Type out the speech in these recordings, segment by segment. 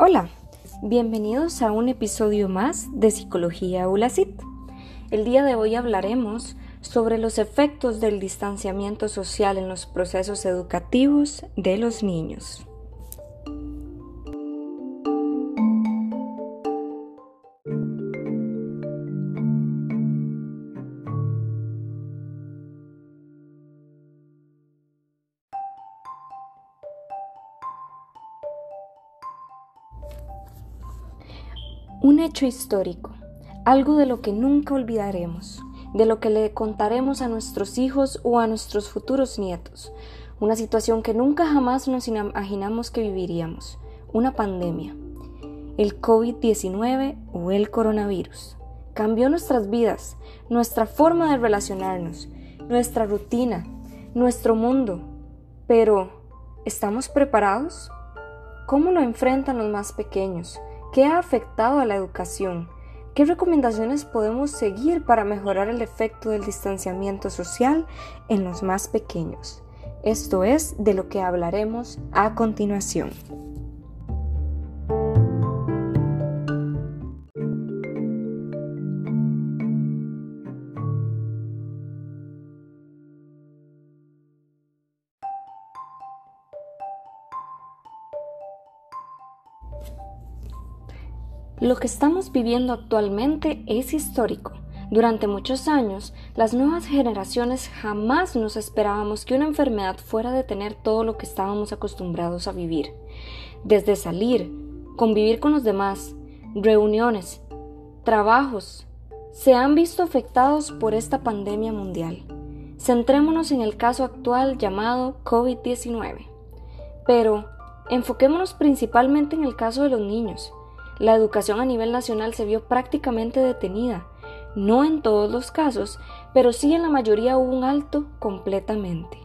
Hola, bienvenidos a un episodio más de Psicología ULACIT. El día de hoy hablaremos sobre los efectos del distanciamiento social en los procesos educativos de los niños. Un hecho histórico, algo de lo que nunca olvidaremos, de lo que le contaremos a nuestros hijos o a nuestros futuros nietos, una situación que nunca jamás nos imaginamos que viviríamos, una pandemia, el COVID-19 o el coronavirus. Cambió nuestras vidas, nuestra forma de relacionarnos, nuestra rutina, nuestro mundo. Pero, ¿estamos preparados? ¿Cómo lo enfrentan los más pequeños? ¿Qué ha afectado a la educación? ¿Qué recomendaciones podemos seguir para mejorar el efecto del distanciamiento social en los más pequeños? Esto es de lo que hablaremos a continuación. Lo que estamos viviendo actualmente es histórico. Durante muchos años, las nuevas generaciones jamás nos esperábamos que una enfermedad fuera a detener todo lo que estábamos acostumbrados a vivir. Desde salir, convivir con los demás, reuniones, trabajos, se han visto afectados por esta pandemia mundial. Centrémonos en el caso actual llamado COVID-19. Pero enfoquémonos principalmente en el caso de los niños la educación a nivel nacional se vio prácticamente detenida. No en todos los casos, pero sí en la mayoría hubo un alto completamente,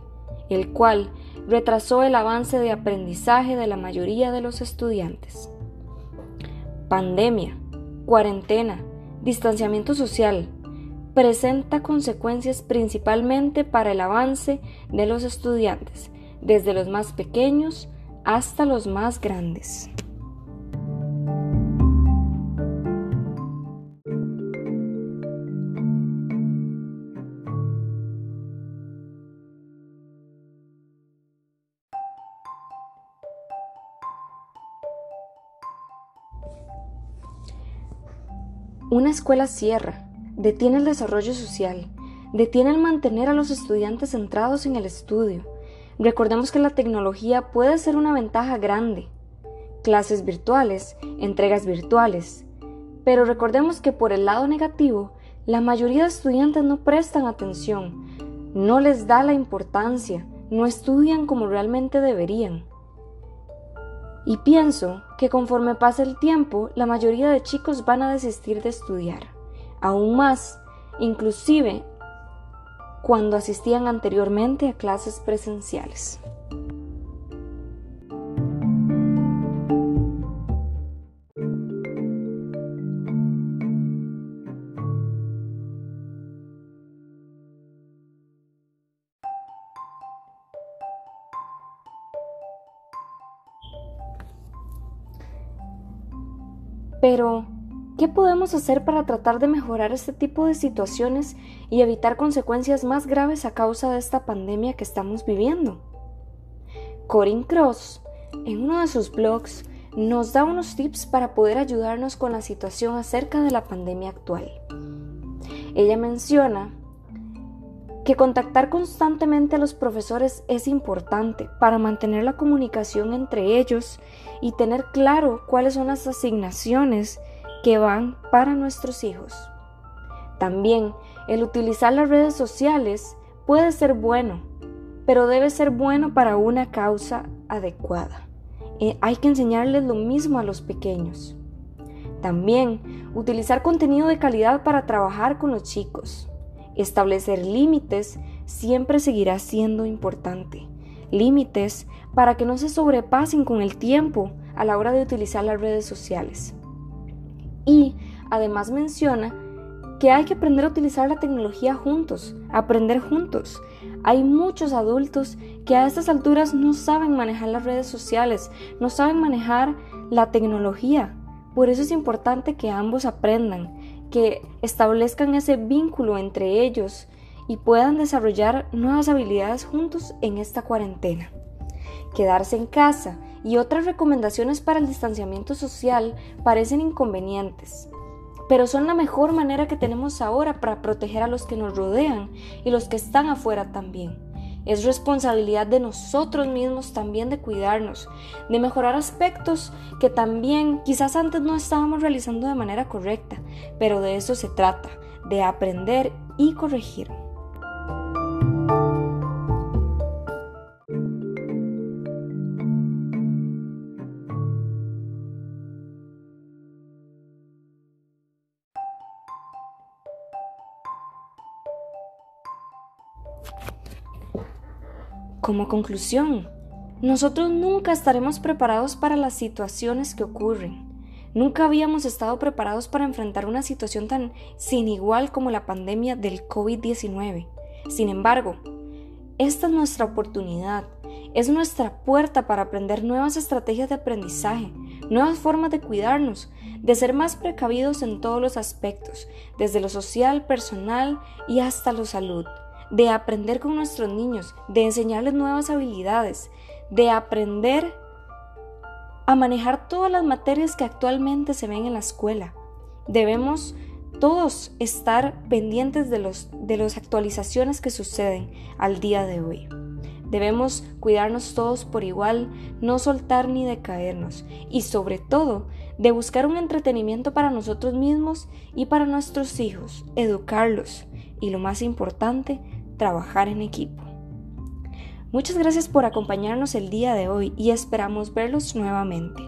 el cual retrasó el avance de aprendizaje de la mayoría de los estudiantes. Pandemia, cuarentena, distanciamiento social, presenta consecuencias principalmente para el avance de los estudiantes, desde los más pequeños hasta los más grandes. Una escuela cierra, detiene el desarrollo social, detiene el mantener a los estudiantes centrados en el estudio. Recordemos que la tecnología puede ser una ventaja grande. Clases virtuales, entregas virtuales. Pero recordemos que por el lado negativo, la mayoría de estudiantes no prestan atención, no les da la importancia, no estudian como realmente deberían. Y pienso que conforme pasa el tiempo, la mayoría de chicos van a desistir de estudiar. Aún más, inclusive cuando asistían anteriormente a clases presenciales. Pero, ¿qué podemos hacer para tratar de mejorar este tipo de situaciones y evitar consecuencias más graves a causa de esta pandemia que estamos viviendo? Corinne Cross, en uno de sus blogs, nos da unos tips para poder ayudarnos con la situación acerca de la pandemia actual. Ella menciona que contactar constantemente a los profesores es importante para mantener la comunicación entre ellos y tener claro cuáles son las asignaciones que van para nuestros hijos. También el utilizar las redes sociales puede ser bueno, pero debe ser bueno para una causa adecuada. Eh, hay que enseñarles lo mismo a los pequeños. También utilizar contenido de calidad para trabajar con los chicos. Establecer límites siempre seguirá siendo importante. Límites para que no se sobrepasen con el tiempo a la hora de utilizar las redes sociales. Y además menciona que hay que aprender a utilizar la tecnología juntos, aprender juntos. Hay muchos adultos que a estas alturas no saben manejar las redes sociales, no saben manejar la tecnología. Por eso es importante que ambos aprendan, que establezcan ese vínculo entre ellos y puedan desarrollar nuevas habilidades juntos en esta cuarentena. Quedarse en casa y otras recomendaciones para el distanciamiento social parecen inconvenientes, pero son la mejor manera que tenemos ahora para proteger a los que nos rodean y los que están afuera también. Es responsabilidad de nosotros mismos también de cuidarnos, de mejorar aspectos que también quizás antes no estábamos realizando de manera correcta, pero de eso se trata, de aprender y corregir. Como conclusión, nosotros nunca estaremos preparados para las situaciones que ocurren. Nunca habíamos estado preparados para enfrentar una situación tan sin igual como la pandemia del COVID-19. Sin embargo, esta es nuestra oportunidad, es nuestra puerta para aprender nuevas estrategias de aprendizaje, nuevas formas de cuidarnos, de ser más precavidos en todos los aspectos, desde lo social, personal y hasta lo salud de aprender con nuestros niños, de enseñarles nuevas habilidades, de aprender a manejar todas las materias que actualmente se ven en la escuela. Debemos todos estar pendientes de, los, de las actualizaciones que suceden al día de hoy. Debemos cuidarnos todos por igual, no soltar ni decaernos y sobre todo de buscar un entretenimiento para nosotros mismos y para nuestros hijos, educarlos y lo más importante, trabajar en equipo. Muchas gracias por acompañarnos el día de hoy y esperamos verlos nuevamente.